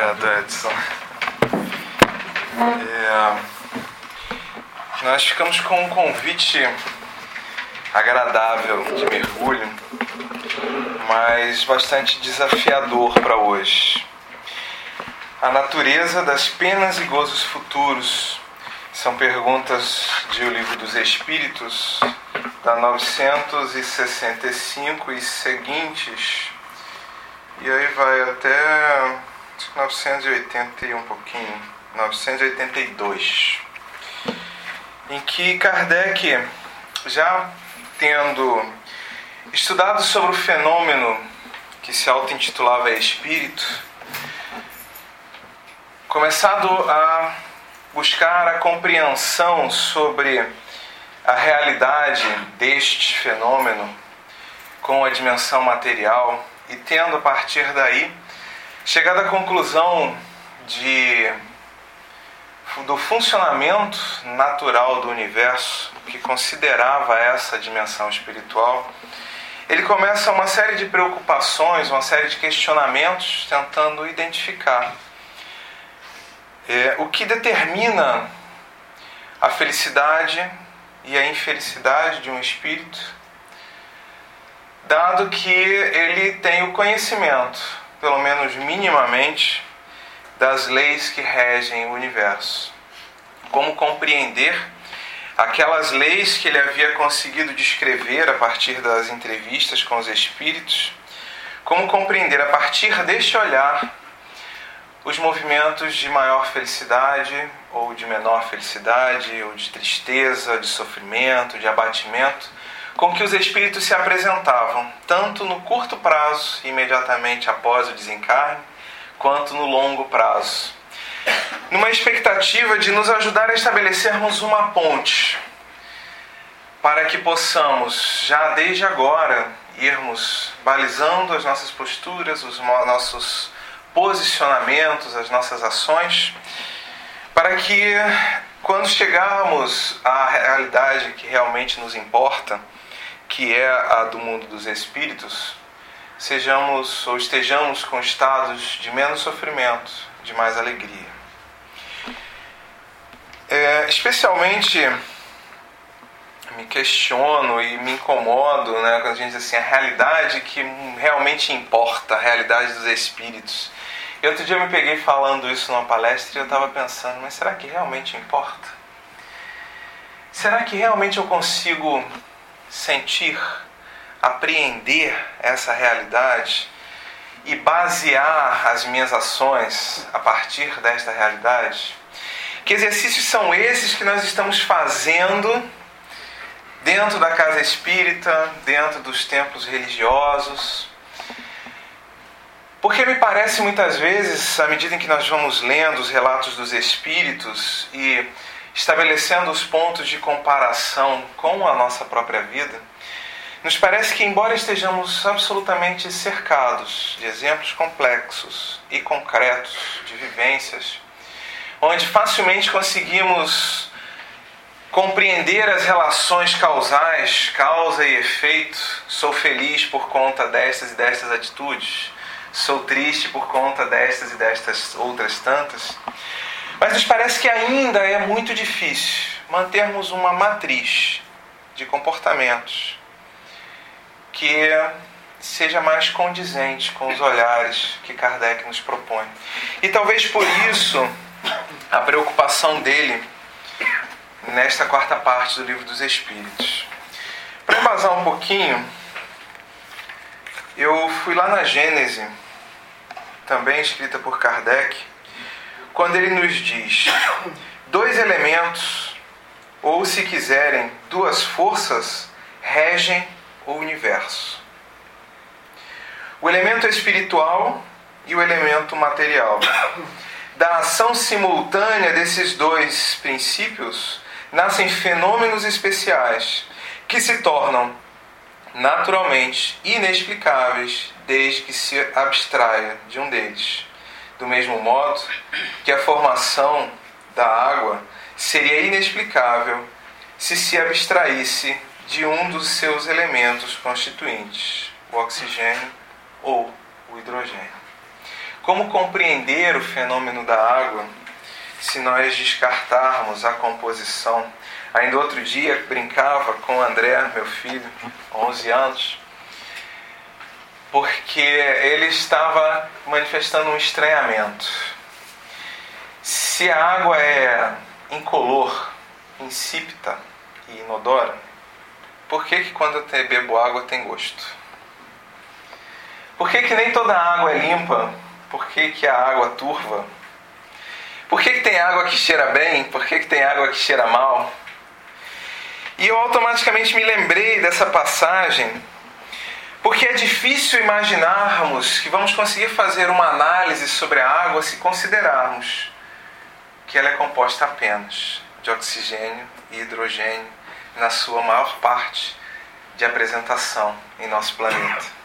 Obrigado, Edson. É, nós ficamos com um convite agradável de mergulho, mas bastante desafiador para hoje. A natureza das penas e gozos futuros são perguntas de O Livro dos Espíritos, da 965 e seguintes, e aí vai até 980 e um pouquinho, 982, em que Kardec, já tendo estudado sobre o fenômeno que se auto-intitulava Espírito, começado a buscar a compreensão sobre a realidade deste fenômeno com a dimensão material e tendo a partir daí chegado à conclusão de do funcionamento natural do universo que considerava essa dimensão espiritual, ele começa uma série de preocupações, uma série de questionamentos tentando identificar é, o que determina a felicidade e a infelicidade de um espírito, dado que ele tem o conhecimento, pelo menos minimamente, das leis que regem o universo. Como compreender aquelas leis que ele havia conseguido descrever a partir das entrevistas com os espíritos, como compreender a partir deste olhar os movimentos de maior felicidade ou de menor felicidade, ou de tristeza, de sofrimento, de abatimento, com que os espíritos se apresentavam, tanto no curto prazo, imediatamente após o desencarne, quanto no longo prazo. Numa expectativa de nos ajudar a estabelecermos uma ponte para que possamos, já desde agora, irmos balizando as nossas posturas, os nossos posicionamentos, as nossas ações, para que quando chegarmos à realidade que realmente nos importa, que é a do mundo dos espíritos, sejamos ou estejamos com estados de menos sofrimento, de mais alegria. É, especialmente me questiono e me incomodo né, quando a gente diz assim, a realidade que realmente importa, a realidade dos espíritos. E outro dia eu me peguei falando isso numa palestra e eu estava pensando, mas será que realmente importa? Será que realmente eu consigo sentir, apreender essa realidade e basear as minhas ações a partir desta realidade? Que exercícios são esses que nós estamos fazendo dentro da casa espírita, dentro dos templos religiosos? Porque me parece muitas vezes, à medida em que nós vamos lendo os relatos dos espíritos e estabelecendo os pontos de comparação com a nossa própria vida, nos parece que, embora estejamos absolutamente cercados de exemplos complexos e concretos de vivências, onde facilmente conseguimos compreender as relações causais, causa e efeito, sou feliz por conta destas e destas atitudes sou triste por conta destas e destas outras tantas. Mas nos parece que ainda é muito difícil mantermos uma matriz de comportamentos que seja mais condizente com os olhares que Kardec nos propõe. E talvez por isso a preocupação dele nesta quarta parte do Livro dos Espíritos. Para embasar um pouquinho, eu fui lá na Gênese também escrita por Kardec, quando ele nos diz: dois elementos, ou se quiserem, duas forças, regem o universo. O elemento espiritual e o elemento material. Da ação simultânea desses dois princípios nascem fenômenos especiais que se tornam naturalmente inexplicáveis desde que se abstraia de um deles. Do mesmo modo que a formação da água seria inexplicável se se abstraísse de um dos seus elementos constituintes, o oxigênio ou o hidrogênio. Como compreender o fenômeno da água se nós descartarmos a composição? Ainda outro dia brincava com o André, meu filho, 11 anos, porque ele estava manifestando um estranhamento. Se a água é incolor, insípida e inodora, por que, que quando eu bebo água tem gosto? Por que, que nem toda água é limpa? Por que, que a água turva? Por que, que tem água que cheira bem? Por que, que tem água que cheira mal? E eu automaticamente me lembrei dessa passagem, porque é difícil imaginarmos que vamos conseguir fazer uma análise sobre a água se considerarmos que ela é composta apenas de oxigênio e hidrogênio na sua maior parte de apresentação em nosso planeta.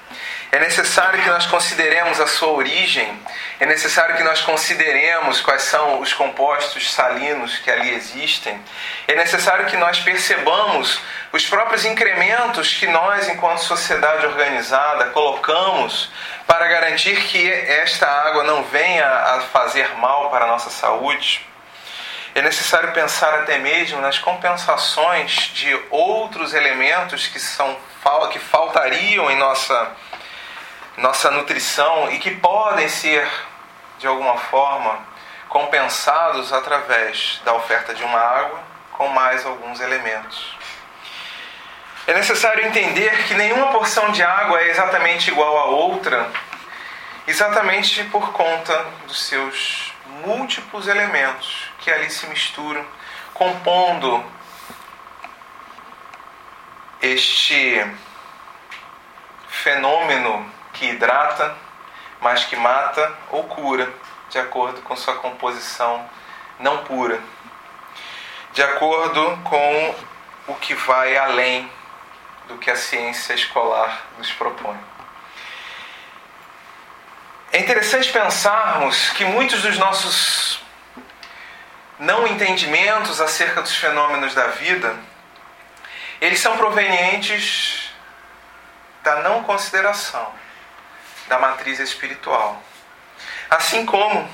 É necessário que nós consideremos a sua origem, é necessário que nós consideremos quais são os compostos salinos que ali existem, é necessário que nós percebamos os próprios incrementos que nós, enquanto sociedade organizada, colocamos para garantir que esta água não venha a fazer mal para a nossa saúde. É necessário pensar até mesmo nas compensações de outros elementos que são que faltariam em nossa nossa nutrição e que podem ser, de alguma forma, compensados através da oferta de uma água com mais alguns elementos. É necessário entender que nenhuma porção de água é exatamente igual a outra, exatamente por conta dos seus múltiplos elementos que ali se misturam, compondo este fenômeno que hidrata, mas que mata ou cura, de acordo com sua composição não pura, de acordo com o que vai além do que a ciência escolar nos propõe. É interessante pensarmos que muitos dos nossos não entendimentos acerca dos fenômenos da vida, eles são provenientes da não consideração da matriz espiritual. Assim como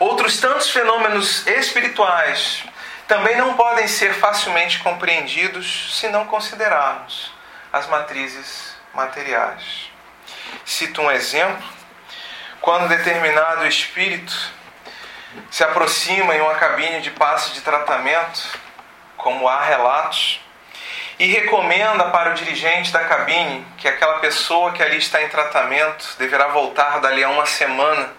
outros tantos fenômenos espirituais também não podem ser facilmente compreendidos se não considerarmos as matrizes materiais. Cito um exemplo: quando determinado espírito se aproxima em uma cabine de passe de tratamento, como há relatos, e recomenda para o dirigente da cabine que aquela pessoa que ali está em tratamento deverá voltar dali a uma semana,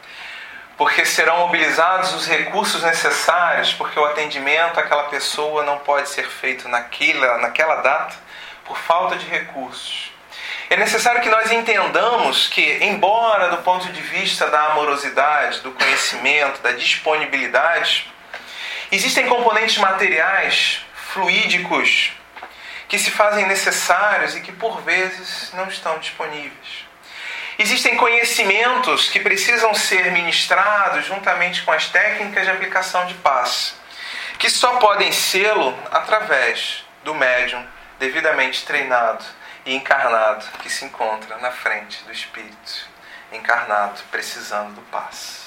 porque serão mobilizados os recursos necessários, porque o atendimento àquela pessoa não pode ser feito naquela, naquela data por falta de recursos. É necessário que nós entendamos que, embora do ponto de vista da amorosidade, do conhecimento, da disponibilidade, existem componentes materiais, fluídicos, que se fazem necessários e que por vezes não estão disponíveis. Existem conhecimentos que precisam ser ministrados juntamente com as técnicas de aplicação de paz, que só podem sê-lo através do médium devidamente treinado e encarnado que se encontra na frente do Espírito, encarnado, precisando do paz.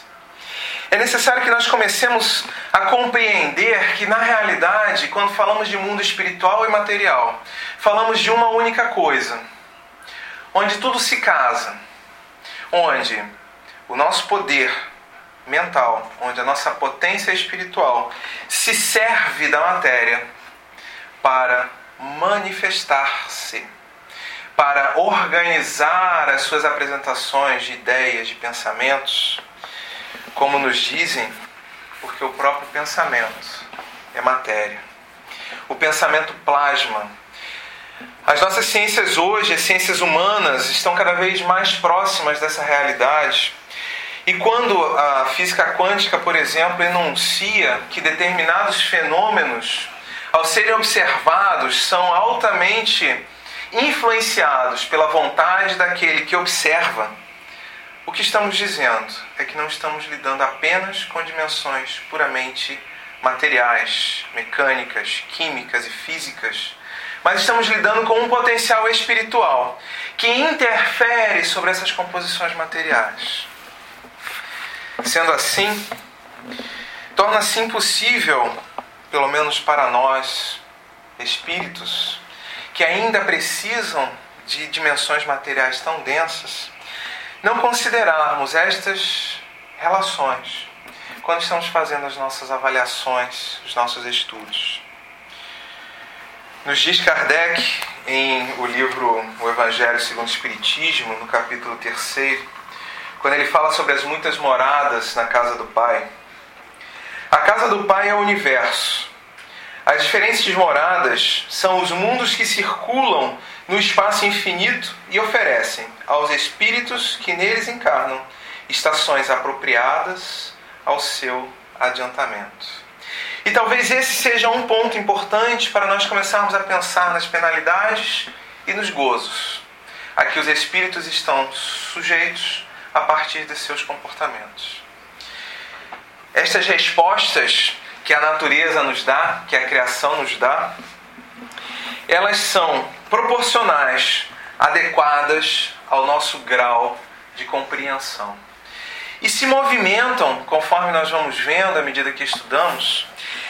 É necessário que nós comecemos a compreender que, na realidade, quando falamos de mundo espiritual e material, falamos de uma única coisa, onde tudo se casa, onde o nosso poder mental, onde a nossa potência espiritual se serve da matéria para manifestar-se, para organizar as suas apresentações de ideias, de pensamentos como nos dizem, porque o próprio pensamento é matéria. O pensamento plasma. As nossas ciências hoje, as ciências humanas, estão cada vez mais próximas dessa realidade. E quando a física quântica, por exemplo, enuncia que determinados fenômenos, ao serem observados, são altamente influenciados pela vontade daquele que observa, o que estamos dizendo é que não estamos lidando apenas com dimensões puramente materiais, mecânicas, químicas e físicas, mas estamos lidando com um potencial espiritual que interfere sobre essas composições materiais. Sendo assim, torna-se impossível, pelo menos para nós, espíritos, que ainda precisam de dimensões materiais tão densas, não considerarmos estas relações quando estamos fazendo as nossas avaliações, os nossos estudos. Nos diz Kardec, em o livro O Evangelho segundo o Espiritismo, no capítulo 3, quando ele fala sobre as muitas moradas na casa do Pai. A casa do Pai é o universo. Diferentes moradas são os mundos que circulam no espaço infinito e oferecem aos espíritos que neles encarnam estações apropriadas ao seu adiantamento. E talvez esse seja um ponto importante para nós começarmos a pensar nas penalidades e nos gozos a que os espíritos estão sujeitos a partir de seus comportamentos. Estas respostas que a natureza nos dá, que a criação nos dá, elas são proporcionais, adequadas ao nosso grau de compreensão. E se movimentam, conforme nós vamos vendo à medida que estudamos,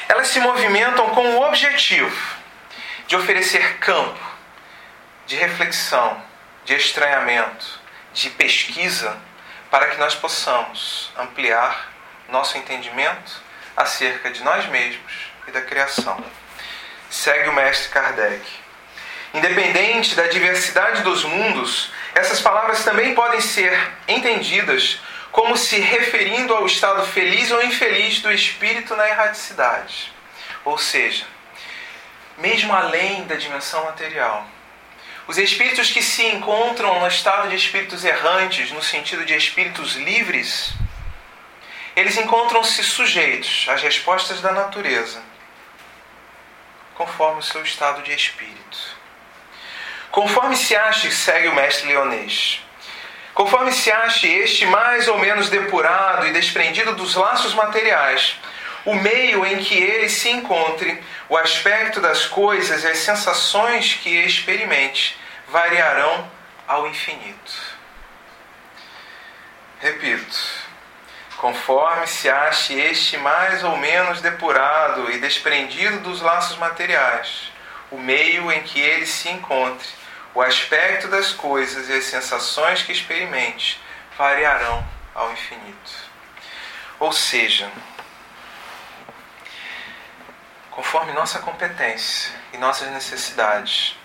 elas se movimentam com o objetivo de oferecer campo de reflexão, de estranhamento, de pesquisa, para que nós possamos ampliar nosso entendimento acerca de nós mesmos e da criação. Segue o mestre Kardec. Independente da diversidade dos mundos, essas palavras também podem ser entendidas como se referindo ao estado feliz ou infeliz do espírito na erraticidade. Ou seja, mesmo além da dimensão material. Os espíritos que se encontram no estado de espíritos errantes, no sentido de espíritos livres, eles encontram-se sujeitos às respostas da natureza, conforme o seu estado de espírito. Conforme se acha, segue o mestre leonês, Conforme se ache este mais ou menos depurado e desprendido dos laços materiais, o meio em que ele se encontre, o aspecto das coisas e as sensações que experimente variarão ao infinito. Repito, conforme se ache este mais ou menos depurado e desprendido dos laços materiais, o meio em que ele se encontre, o aspecto das coisas e as sensações que experimente variarão ao infinito. Ou seja, conforme nossa competência e nossas necessidades,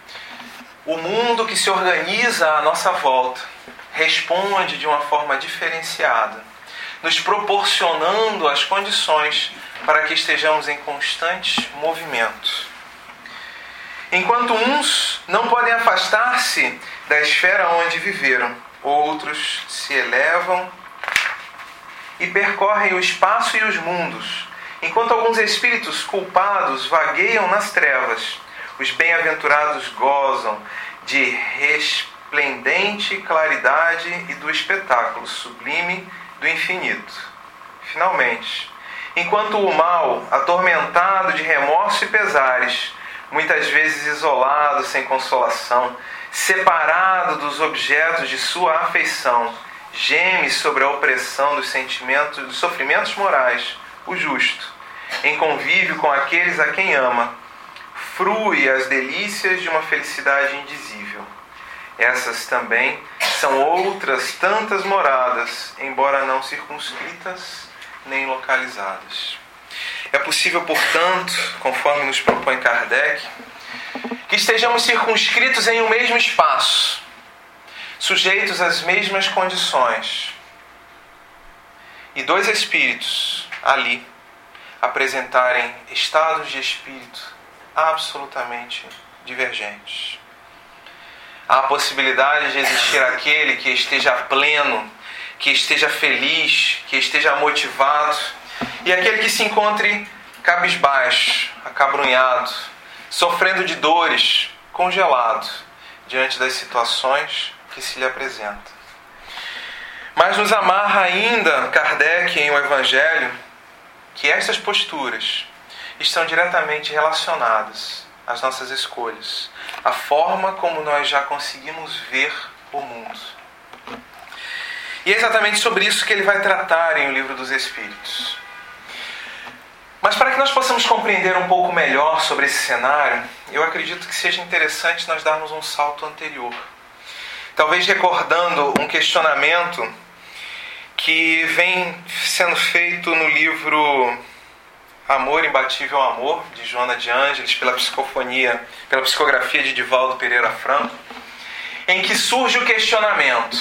o mundo que se organiza à nossa volta responde de uma forma diferenciada, nos proporcionando as condições para que estejamos em constante movimento Enquanto uns não podem afastar-se da esfera onde viveram, outros se elevam e percorrem o espaço e os mundos, enquanto alguns espíritos culpados vagueiam nas trevas, os bem-aventurados gozam de resplendente claridade e do espetáculo sublime do infinito. Finalmente, enquanto o mal, atormentado de remorso e pesares, muitas vezes isolado, sem consolação, separado dos objetos de sua afeição, geme sobre a opressão dos sentimentos, dos sofrimentos morais, o justo, em convívio com aqueles a quem ama, frui as delícias de uma felicidade indizível. Essas também são outras tantas moradas, embora não circunscritas nem localizadas. É possível, portanto, conforme nos propõe Kardec, que estejamos circunscritos em um mesmo espaço, sujeitos às mesmas condições, e dois espíritos ali apresentarem estados de espírito absolutamente divergentes. A possibilidade de existir aquele que esteja pleno, que esteja feliz, que esteja motivado e aquele que se encontre cabisbaixo, acabrunhado, sofrendo de dores, congelado diante das situações que se lhe apresentam. Mas nos amarra ainda Kardec em O Evangelho que estas posturas estão diretamente relacionadas às nossas escolhas, à forma como nós já conseguimos ver o mundo. E é exatamente sobre isso que ele vai tratar em O Livro dos Espíritos. Mas para que nós possamos compreender um pouco melhor sobre esse cenário, eu acredito que seja interessante nós darmos um salto anterior. Talvez recordando um questionamento que vem sendo feito no livro Amor Imbatível Amor, de Joana de Ângeles, pela psicofonia, pela psicografia de Divaldo Pereira Franco, em que surge o questionamento: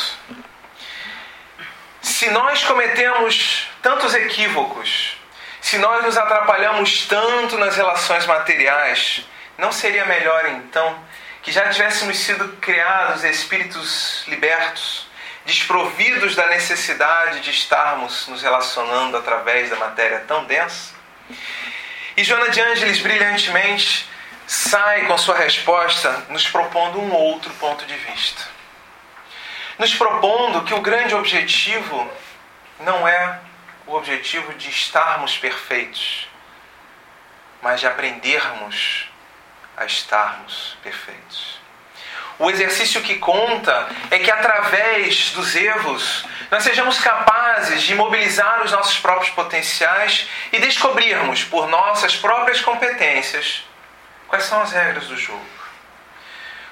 se nós cometemos tantos equívocos, se nós nos atrapalhamos tanto nas relações materiais, não seria melhor então que já tivéssemos sido criados espíritos libertos, desprovidos da necessidade de estarmos nos relacionando através da matéria tão densa? E Joana de Ângeles brilhantemente sai com sua resposta nos propondo um outro ponto de vista. Nos propondo que o grande objetivo não é o objetivo de estarmos perfeitos, mas de aprendermos a estarmos perfeitos. O exercício que conta é que através dos erros nós sejamos capazes de mobilizar os nossos próprios potenciais e descobrirmos por nossas próprias competências quais são as regras do jogo.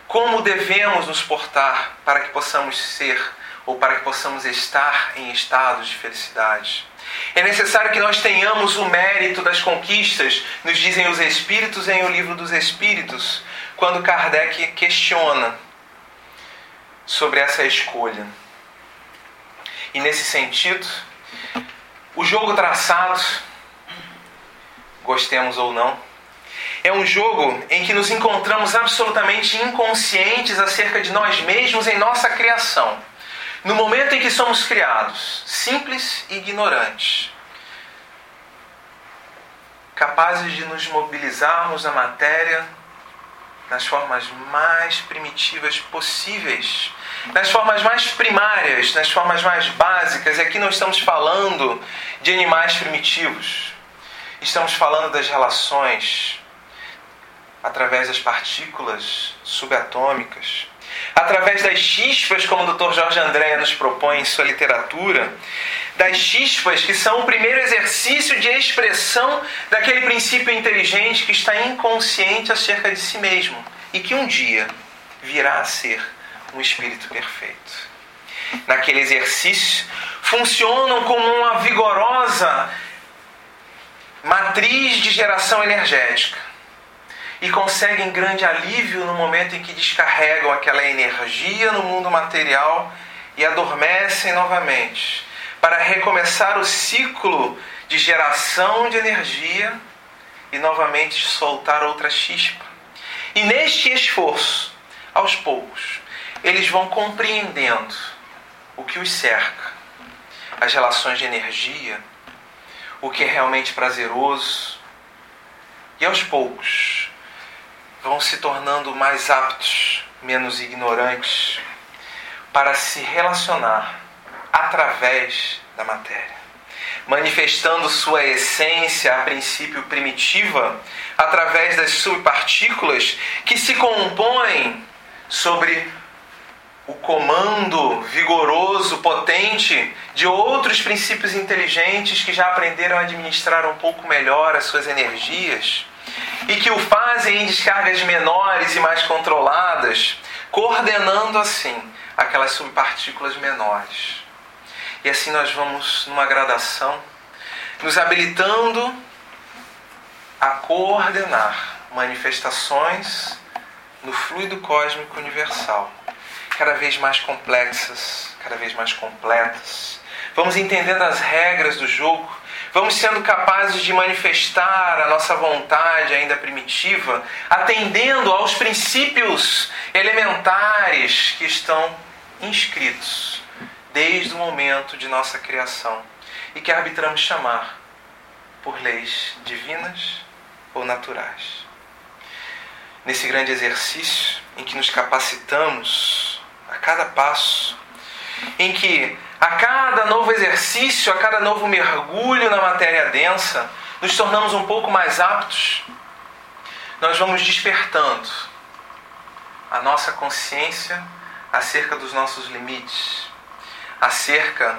Como devemos nos portar para que possamos ser ou para que possamos estar em estados de felicidade. É necessário que nós tenhamos o mérito das conquistas, nos dizem os Espíritos em O Livro dos Espíritos, quando Kardec questiona sobre essa escolha. E nesse sentido, o jogo traçado, gostemos ou não, é um jogo em que nos encontramos absolutamente inconscientes acerca de nós mesmos em nossa criação. No momento em que somos criados, simples e ignorantes, capazes de nos mobilizarmos na matéria nas formas mais primitivas possíveis, nas formas mais primárias, nas formas mais básicas. E aqui não estamos falando de animais primitivos, estamos falando das relações através das partículas subatômicas, através das chispas, como o Dr. Jorge André nos propõe em sua literatura, das chispas que são o primeiro exercício de expressão daquele princípio inteligente que está inconsciente acerca de si mesmo e que um dia virá a ser um espírito perfeito. Naquele exercício, funcionam como uma vigorosa matriz de geração energética e conseguem grande alívio no momento em que descarregam aquela energia no mundo material e adormecem novamente, para recomeçar o ciclo de geração de energia e novamente soltar outra chispa. E neste esforço, aos poucos, eles vão compreendendo o que os cerca, as relações de energia, o que é realmente prazeroso, e aos poucos vão se tornando mais aptos, menos ignorantes, para se relacionar através da matéria, manifestando sua essência, a princípio primitiva, através das subpartículas que se compõem sobre o comando vigoroso, potente de outros princípios inteligentes que já aprenderam a administrar um pouco melhor as suas energias e que o fazem em descargas menores e mais controladas, coordenando assim aquelas subpartículas menores. E assim nós vamos numa gradação, nos habilitando a coordenar manifestações no fluido cósmico universal, cada vez mais complexas, cada vez mais completas. Vamos entendendo as regras do jogo vamos sendo capazes de manifestar a nossa vontade ainda primitiva, atendendo aos princípios elementares que estão inscritos desde o momento de nossa criação e que arbitramos chamar por leis divinas ou naturais. Nesse grande exercício em que nos capacitamos a cada passo, em que a cada novo exercício, a cada novo mergulho na matéria densa, nos tornamos um pouco mais aptos. Nós vamos despertando a nossa consciência acerca dos nossos limites, acerca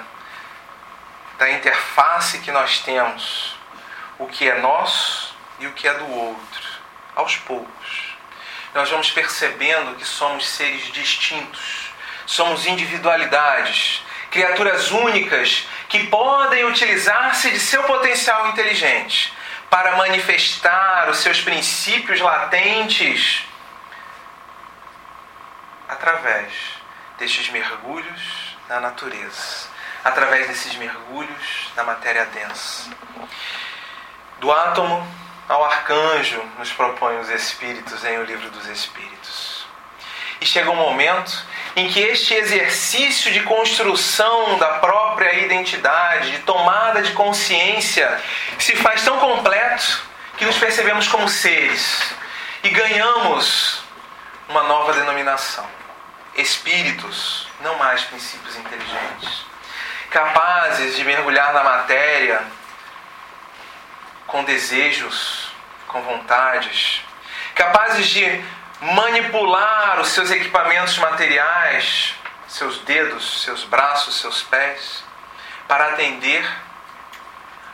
da interface que nós temos, o que é nosso e o que é do outro, aos poucos. Nós vamos percebendo que somos seres distintos, somos individualidades, criaturas únicas que podem utilizar-se de seu potencial inteligente para manifestar os seus princípios latentes através destes mergulhos na natureza, através desses mergulhos na matéria densa. Do átomo ao arcanjo, nos propõe os Espíritos em O Livro dos Espíritos. E chega um momento em que este exercício de construção da própria identidade, de tomada de consciência, se faz tão completo que nos percebemos como seres e ganhamos uma nova denominação: espíritos, não mais princípios inteligentes, capazes de mergulhar na matéria com desejos, com vontades, capazes de manipular os seus equipamentos materiais, seus dedos, seus braços, seus pés, para atender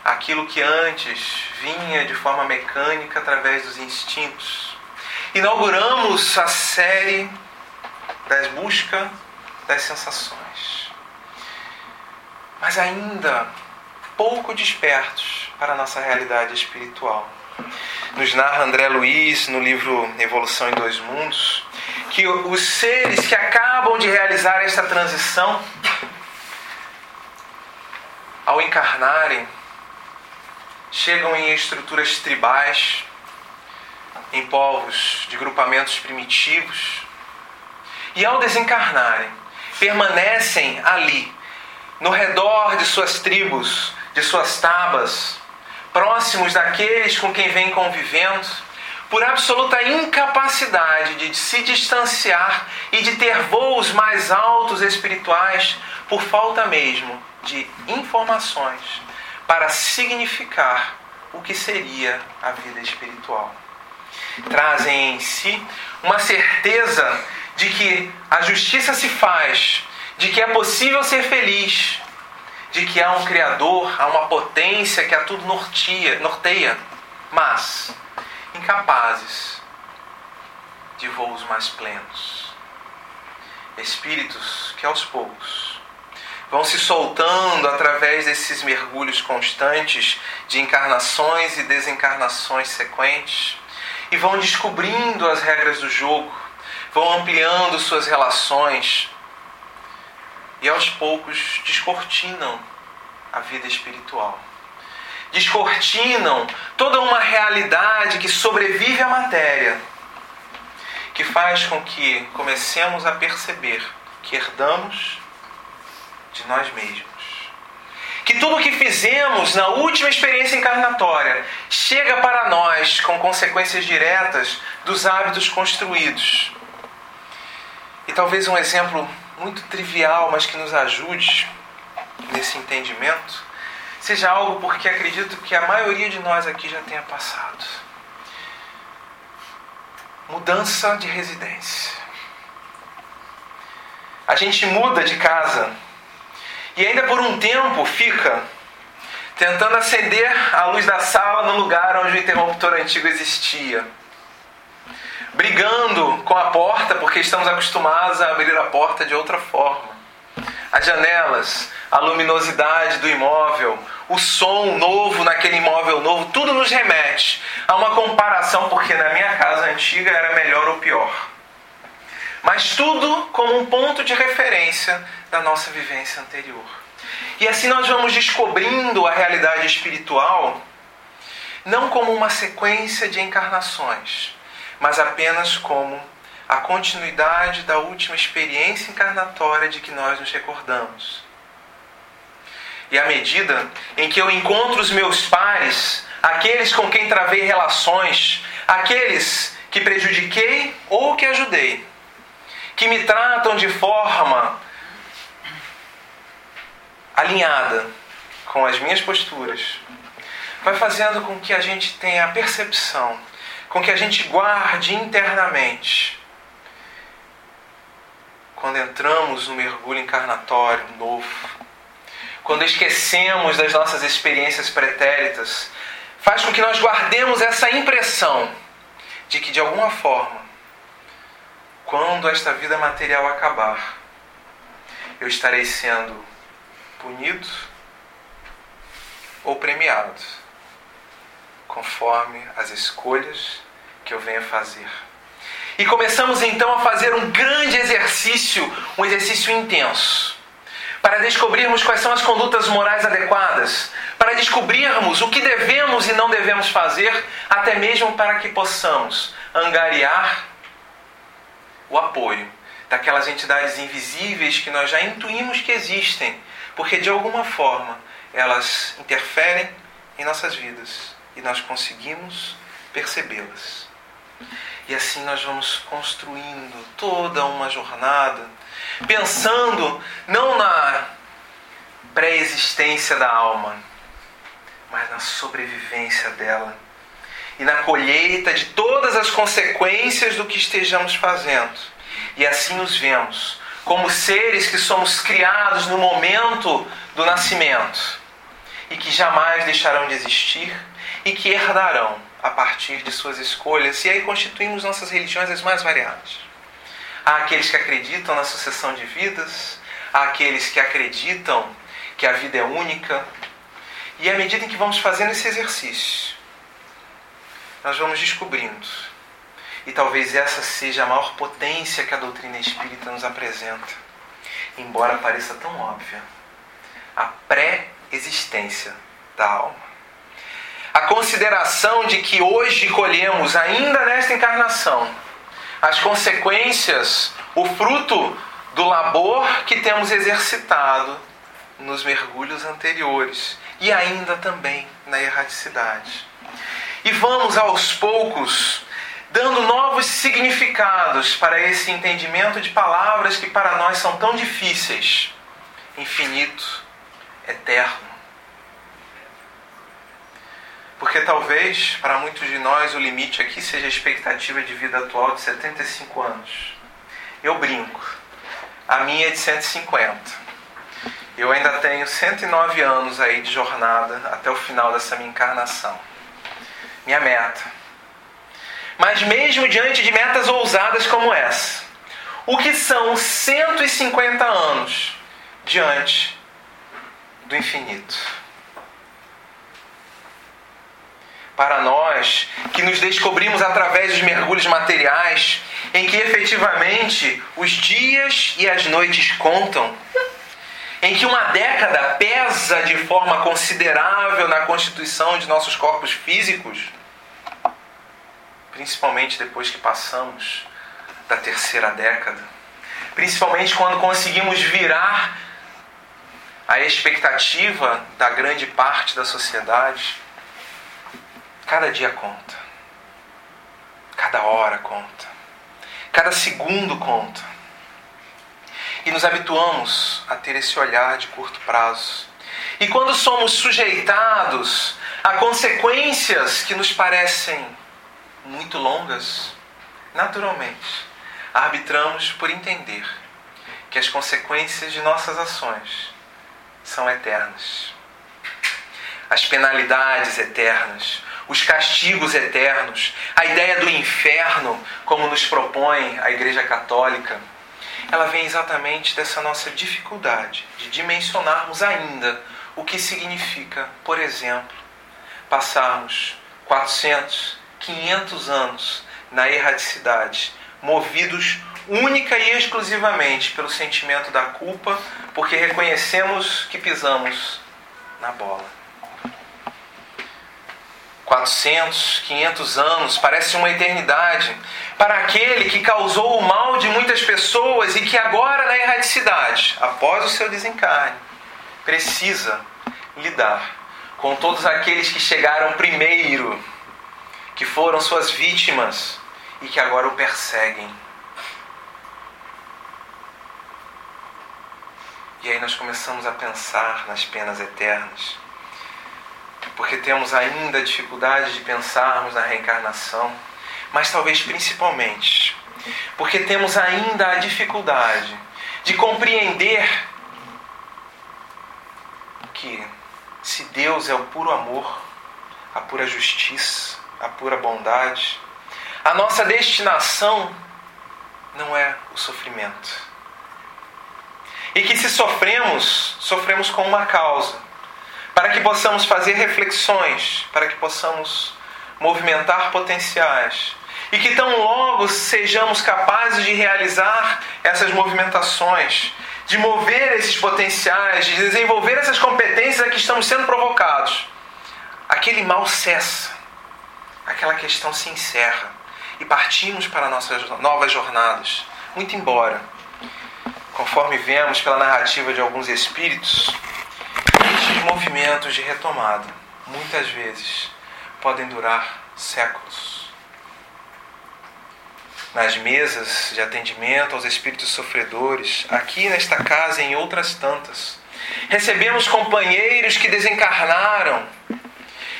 aquilo que antes vinha de forma mecânica através dos instintos. Inauguramos a série das busca das sensações. Mas ainda pouco despertos para a nossa realidade espiritual nos narra André Luiz no livro Evolução em Dois Mundos, que os seres que acabam de realizar esta transição, ao encarnarem, chegam em estruturas tribais, em povos de grupamentos primitivos, e ao desencarnarem, permanecem ali, no redor de suas tribos, de suas tabas, próximos daqueles com quem vem convivendo, por absoluta incapacidade de se distanciar e de ter voos mais altos espirituais, por falta mesmo de informações para significar o que seria a vida espiritual. Trazem em si uma certeza de que a justiça se faz, de que é possível ser feliz, de que há um Criador, há uma potência que a tudo norteia, norteia mas incapazes de voos mais plenos. Espíritos que aos poucos vão se soltando através desses mergulhos constantes de encarnações e desencarnações sequentes e vão descobrindo as regras do jogo, vão ampliando suas relações e aos poucos descortinam a vida espiritual. Descortinam toda uma realidade que sobrevive à matéria, que faz com que comecemos a perceber que herdamos de nós mesmos. Que tudo o que fizemos na última experiência encarnatória chega para nós com consequências diretas dos hábitos construídos. E talvez um exemplo muito trivial, mas que nos ajude nesse entendimento, seja algo porque acredito que a maioria de nós aqui já tenha passado. Mudança de residência. A gente muda de casa e ainda por um tempo fica tentando acender a luz da sala no lugar onde o interruptor antigo existia brigando com a porta porque estamos acostumados a abrir a porta de outra forma. As janelas, a luminosidade do imóvel, o som novo naquele imóvel novo, tudo nos remete a uma comparação, porque na minha casa antiga era melhor ou pior. Mas tudo como um ponto de referência da nossa vivência anterior. E assim nós vamos descobrindo a realidade espiritual não como uma sequência de encarnações, mas apenas como a continuidade da última experiência encarnatória de que nós nos recordamos. E à medida em que eu encontro os meus pares, aqueles com quem travei relações, aqueles que prejudiquei ou que ajudei, que me tratam de forma alinhada com as minhas posturas, vai fazendo com que a gente tenha a percepção com que a gente guarde internamente. Quando entramos no mergulho encarnatório novo, quando esquecemos das nossas experiências pretéritas, faz com que nós guardemos essa impressão de que, de alguma forma, quando esta vida material acabar, eu estarei sendo punido ou premiado, conforme as escolhas que eu venha fazer. E começamos então a fazer um grande exercício, um exercício intenso, para descobrirmos quais são as condutas morais adequadas, para descobrirmos o que devemos e não devemos fazer, até mesmo para que possamos angariar o apoio daquelas entidades invisíveis que nós já intuímos que existem, porque de alguma forma elas interferem em nossas vidas e nós conseguimos percebê-las. E assim nós vamos construindo toda uma jornada, pensando não na pré-existência da alma, mas na sobrevivência dela e na colheita de todas as consequências do que estejamos fazendo. E assim nos vemos como seres que somos criados no momento do nascimento e que jamais deixarão de existir e que herdarão a partir de suas escolhas, e aí constituímos nossas religiões as mais variadas. Há aqueles que acreditam na sucessão de vidas, há aqueles que acreditam que a vida é única, e à medida em que vamos fazendo esse exercício, nós vamos descobrindo, e talvez essa seja a maior potência que a doutrina espírita nos apresenta, embora pareça tão óbvia, a pré-existência da alma a consideração de que hoje colhemos, ainda nesta encarnação, as consequências, o fruto do labor que temos exercitado nos mergulhos anteriores e ainda também na erraticidade. E vamos aos poucos dando novos significados para esse entendimento de palavras que para nós são tão difíceis: infinito, eterno porque talvez para muitos de nós o limite aqui seja a expectativa de vida atual de 75 anos. Eu brinco, a minha é de 150. Eu ainda tenho 109 anos aí de jornada até o final dessa minha encarnação. Minha meta. Mas mesmo diante de metas ousadas como essa, o que são 150 anos diante do infinito? Para nós que nos descobrimos através dos mergulhos materiais, em que efetivamente os dias e as noites contam, em que uma década pesa de forma considerável na constituição de nossos corpos físicos, principalmente depois que passamos da terceira década, principalmente quando conseguimos virar a expectativa da grande parte da sociedade Cada dia conta. Cada hora conta. Cada segundo conta. E nos habituamos a ter esse olhar de curto prazo. E quando somos sujeitados a consequências que nos parecem muito longas, naturalmente arbitramos por entender que as consequências de nossas ações são eternas. As penalidades eternas, os castigos eternos, a ideia do inferno, como nos propõe a Igreja Católica, ela vem exatamente dessa nossa dificuldade de dimensionarmos ainda o que significa, por exemplo, passarmos 400, 500 anos na erradicidade, movidos única e exclusivamente pelo sentimento da culpa, porque reconhecemos que pisamos na bola. 400, 500 anos, parece uma eternidade, para aquele que causou o mal de muitas pessoas e que agora, na erradicidade, após o seu desencarne, precisa lidar com todos aqueles que chegaram primeiro, que foram suas vítimas e que agora o perseguem. E aí nós começamos a pensar nas penas eternas porque temos ainda dificuldade de pensarmos na reencarnação, mas talvez principalmente porque temos ainda a dificuldade de compreender que se Deus é o puro amor, a pura justiça, a pura bondade, a nossa destinação não é o sofrimento. E que se sofremos, sofremos com uma causa, para que possamos fazer reflexões, para que possamos movimentar potenciais, e que tão logo sejamos capazes de realizar essas movimentações, de mover esses potenciais, de desenvolver essas competências a que estamos sendo provocados, aquele mal cessa, aquela questão se encerra e partimos para nossas novas jornadas. Muito embora, conforme vemos pela narrativa de alguns espíritos, movimentos de retomada, muitas vezes, podem durar séculos. Nas mesas de atendimento aos espíritos sofredores, aqui nesta casa e em outras tantas, recebemos companheiros que desencarnaram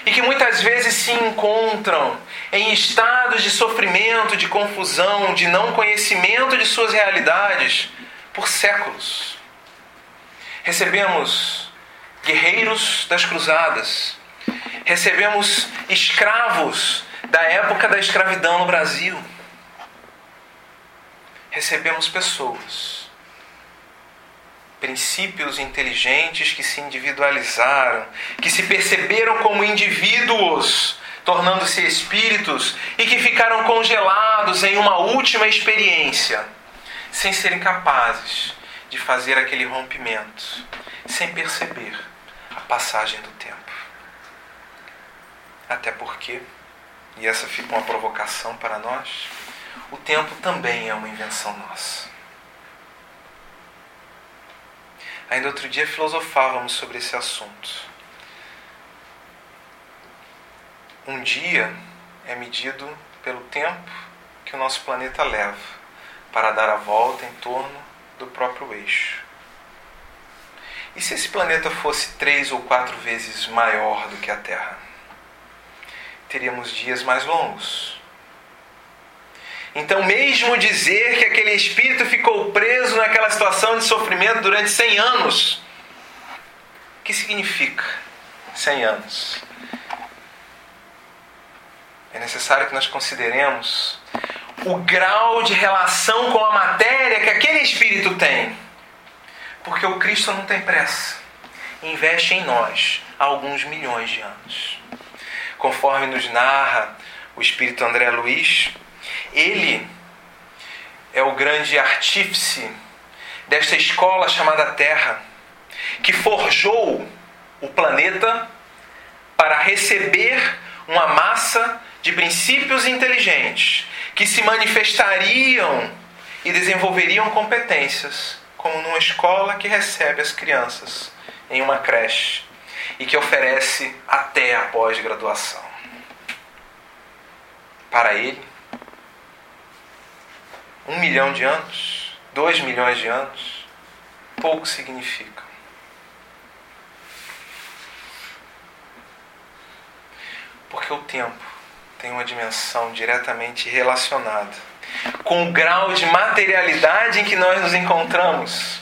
e que muitas vezes se encontram em estados de sofrimento, de confusão, de não conhecimento de suas realidades por séculos. Recebemos guerreiros das cruzadas, recebemos escravos da época da escravidão no Brasil, recebemos pessoas princípios inteligentes que se individualizaram, que se perceberam como indivíduos, tornando-se espíritos e que ficaram congelados em uma última experiência, sem serem capazes de fazer aquele rompimento, sem perceber passagem do tempo. Até porque, e essa fica uma provocação para nós, o tempo também é uma invenção nossa. Ainda outro dia filosofávamos sobre esse assunto. Um dia é medido pelo tempo que o nosso planeta leva para dar a volta em torno do próprio eixo. E se esse planeta fosse três ou quatro vezes maior do que a Terra? Teríamos dias mais longos então, mesmo dizer que aquele espírito ficou preso naquela situação de sofrimento durante 100 anos, o que significa 100 anos? É necessário que nós consideremos o grau de relação com a matéria que aquele espírito tem. Porque o Cristo não tem pressa. Investe em nós há alguns milhões de anos. Conforme nos narra o espírito André Luiz, ele é o grande artífice desta escola chamada Terra, que forjou o planeta para receber uma massa de princípios inteligentes que se manifestariam e desenvolveriam competências, como numa escola que recebe as crianças em uma creche e que oferece até a pós-graduação. Para ele, um milhão de anos, dois milhões de anos, pouco significa. Porque o tempo tem uma dimensão diretamente relacionada com o grau de materialidade em que nós nos encontramos.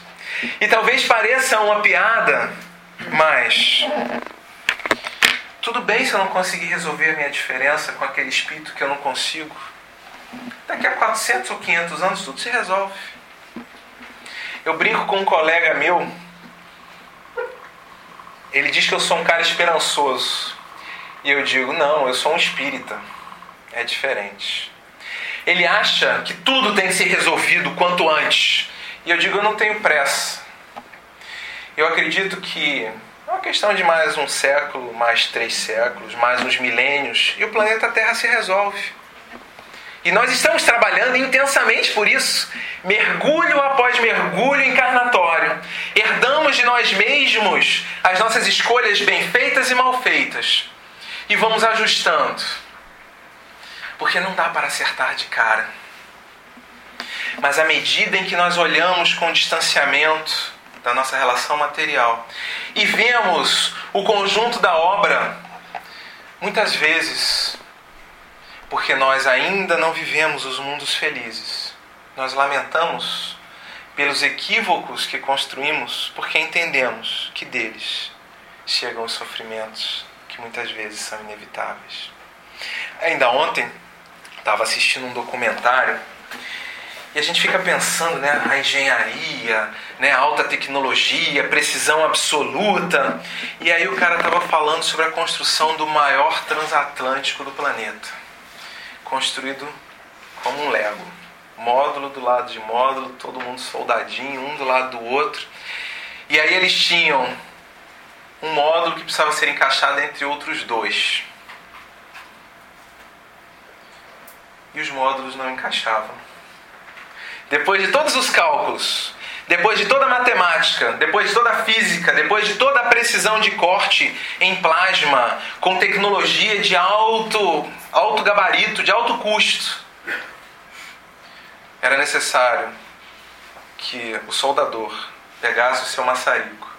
E talvez pareça uma piada, mas tudo bem se eu não conseguir resolver a minha diferença com aquele espírito que eu não consigo. Daqui a 400 ou 500 anos tudo se resolve. Eu brinco com um colega meu. Ele diz que eu sou um cara esperançoso. E eu digo: não, eu sou um espírita. É diferente. Ele acha que tudo tem que ser resolvido quanto antes. E eu digo: eu não tenho pressa. Eu acredito que é uma questão de mais um século, mais três séculos, mais uns milênios, e o planeta Terra se resolve. E nós estamos trabalhando intensamente por isso, mergulho após mergulho encarnatório. Herdamos de nós mesmos as nossas escolhas bem feitas e mal feitas. E vamos ajustando. Porque não dá para acertar de cara. Mas à medida em que nós olhamos com distanciamento da nossa relação material e vemos o conjunto da obra, muitas vezes porque nós ainda não vivemos os mundos felizes. Nós lamentamos pelos equívocos que construímos, porque entendemos que deles chegam os sofrimentos que muitas vezes são inevitáveis. Ainda ontem estava assistindo um documentário e a gente fica pensando, né, a engenharia, né, alta tecnologia, precisão absoluta. E aí o cara estava falando sobre a construção do maior transatlântico do planeta, construído como um Lego, módulo do lado de módulo, todo mundo soldadinho, um do lado do outro. E aí eles tinham um módulo que precisava ser encaixado entre outros dois. E os módulos não encaixavam. Depois de todos os cálculos, depois de toda a matemática, depois de toda a física, depois de toda a precisão de corte em plasma, com tecnologia de alto, alto gabarito, de alto custo, era necessário que o soldador pegasse o seu maçarico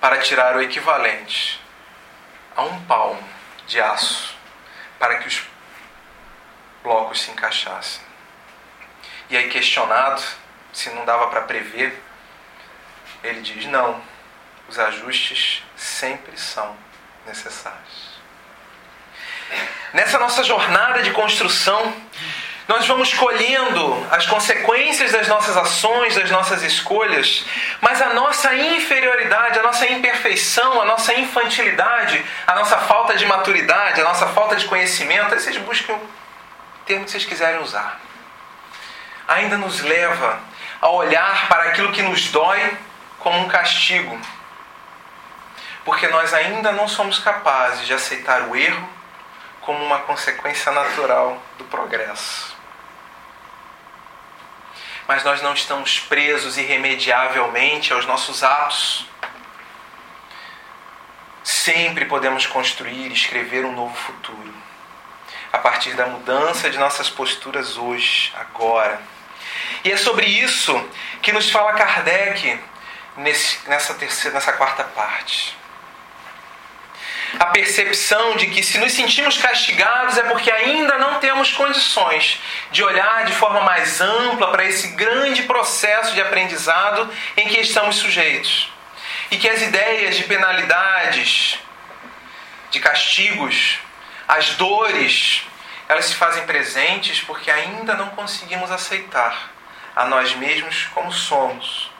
para tirar o equivalente a um palmo de aço para que os blocos se encaixassem. E aí, questionado se não dava para prever, ele diz: não, os ajustes sempre são necessários. Nessa nossa jornada de construção, nós vamos colhendo as consequências das nossas ações, das nossas escolhas, mas a nossa inferioridade, a nossa imperfeição, a nossa infantilidade, a nossa falta de maturidade, a nossa falta de conhecimento, aí vocês busquem o termo que vocês quiserem usar ainda nos leva a olhar para aquilo que nos dói como um castigo. Porque nós ainda não somos capazes de aceitar o erro como uma consequência natural do progresso. Mas nós não estamos presos irremediavelmente aos nossos atos. Sempre podemos construir e escrever um novo futuro a partir da mudança de nossas posturas hoje, agora. E é sobre isso que nos fala Kardec nesse, nessa, terceira, nessa quarta parte. A percepção de que se nos sentimos castigados é porque ainda não temos condições de olhar de forma mais ampla para esse grande processo de aprendizado em que estamos sujeitos. E que as ideias de penalidades, de castigos, as dores, elas se fazem presentes porque ainda não conseguimos aceitar a nós mesmos como somos.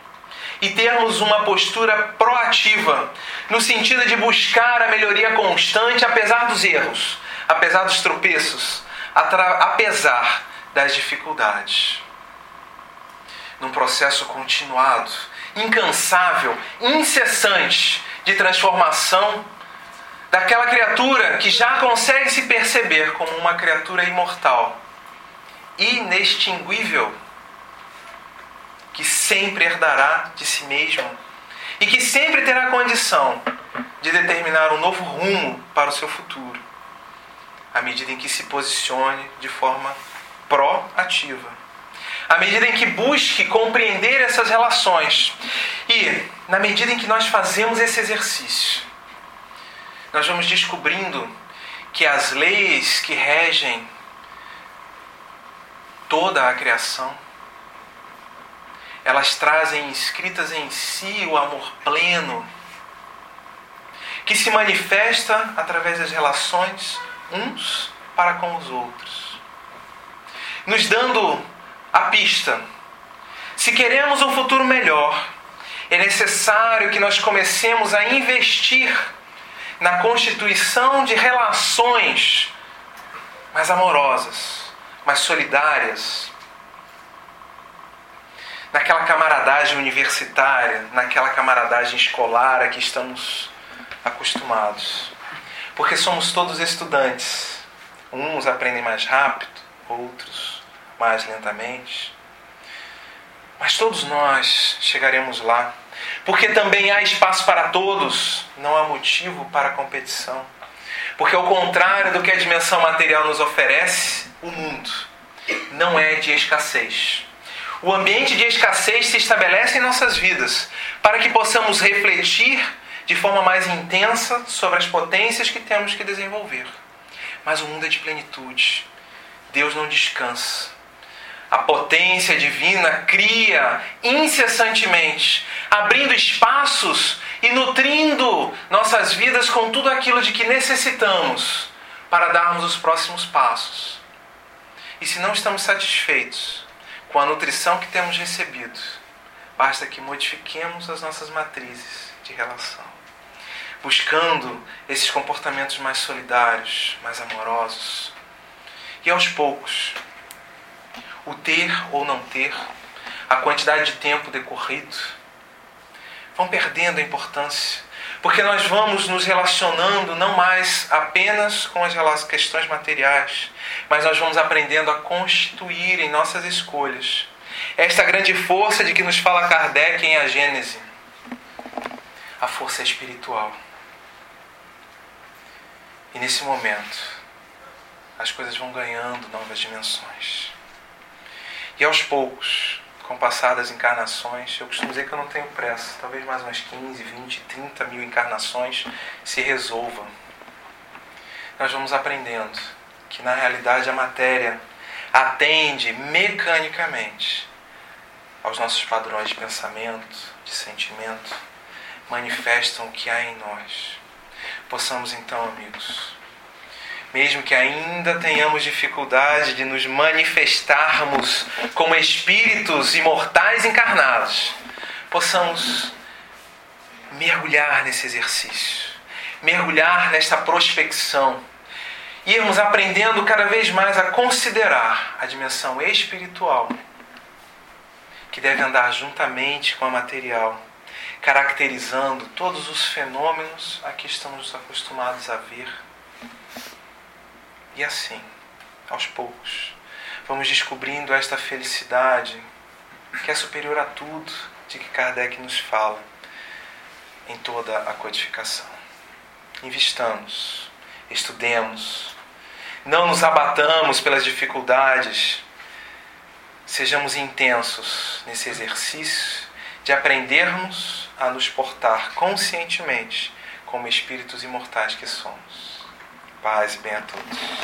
E termos uma postura proativa, no sentido de buscar a melhoria constante apesar dos erros, apesar dos tropeços, apesar das dificuldades. Num processo continuado, incansável, incessante de transformação daquela criatura que já consegue se perceber como uma criatura imortal, inextinguível, que sempre herdará de si mesmo e que sempre terá condição de determinar um novo rumo para o seu futuro, à medida em que se posicione de forma proativa. À medida em que busque compreender essas relações e na medida em que nós fazemos esse exercício, nós vamos descobrindo que as leis que regem toda a criação, elas trazem inscritas em si o amor pleno, que se manifesta através das relações uns para com os outros, nos dando a pista. Se queremos um futuro melhor, é necessário que nós comecemos a investir na constituição de relações mais amorosas, mais solidárias, naquela camaradagem universitária, naquela camaradagem escolar a que estamos acostumados. Porque somos todos estudantes. Uns aprendem mais rápido, outros mais lentamente. Mas todos nós chegaremos lá porque também há espaço para todos, não há motivo para competição. Porque, ao contrário do que a dimensão material nos oferece, o mundo não é de escassez. O ambiente de escassez se estabelece em nossas vidas para que possamos refletir de forma mais intensa sobre as potências que temos que desenvolver. Mas o mundo é de plenitude. Deus não descansa. A potência divina cria incessantemente, abrindo espaços e nutrindo nossas vidas com tudo aquilo de que necessitamos para darmos os próximos passos. E se não estamos satisfeitos com a nutrição que temos recebido, basta que modifiquemos as nossas matrizes de relação, buscando esses comportamentos mais solidários, mais amorosos. E aos poucos, o ter ou não ter, a quantidade de tempo decorrido, vão perdendo a importância. Porque nós vamos nos relacionando não mais apenas com as questões materiais, mas nós vamos aprendendo a constituir em nossas escolhas esta grande força de que nos fala Kardec em A Gênese a força espiritual. E nesse momento, as coisas vão ganhando novas dimensões. E aos poucos, com passadas encarnações, eu costumo dizer que eu não tenho pressa, talvez mais umas 15, 20, 30 mil encarnações se resolvam. Nós vamos aprendendo que na realidade a matéria atende mecanicamente aos nossos padrões de pensamento, de sentimento, manifestam o que há em nós. Possamos então, amigos, mesmo que ainda tenhamos dificuldade de nos manifestarmos como espíritos imortais encarnados, possamos mergulhar nesse exercício, mergulhar nesta prospecção, irmos aprendendo cada vez mais a considerar a dimensão espiritual que deve andar juntamente com a material, caracterizando todos os fenômenos a que estamos acostumados a ver e assim, aos poucos, vamos descobrindo esta felicidade que é superior a tudo de que Kardec nos fala em toda a codificação. Investamos, estudemos, não nos abatamos pelas dificuldades, sejamos intensos nesse exercício de aprendermos a nos portar conscientemente como espíritos imortais que somos. Paz e bem a todos.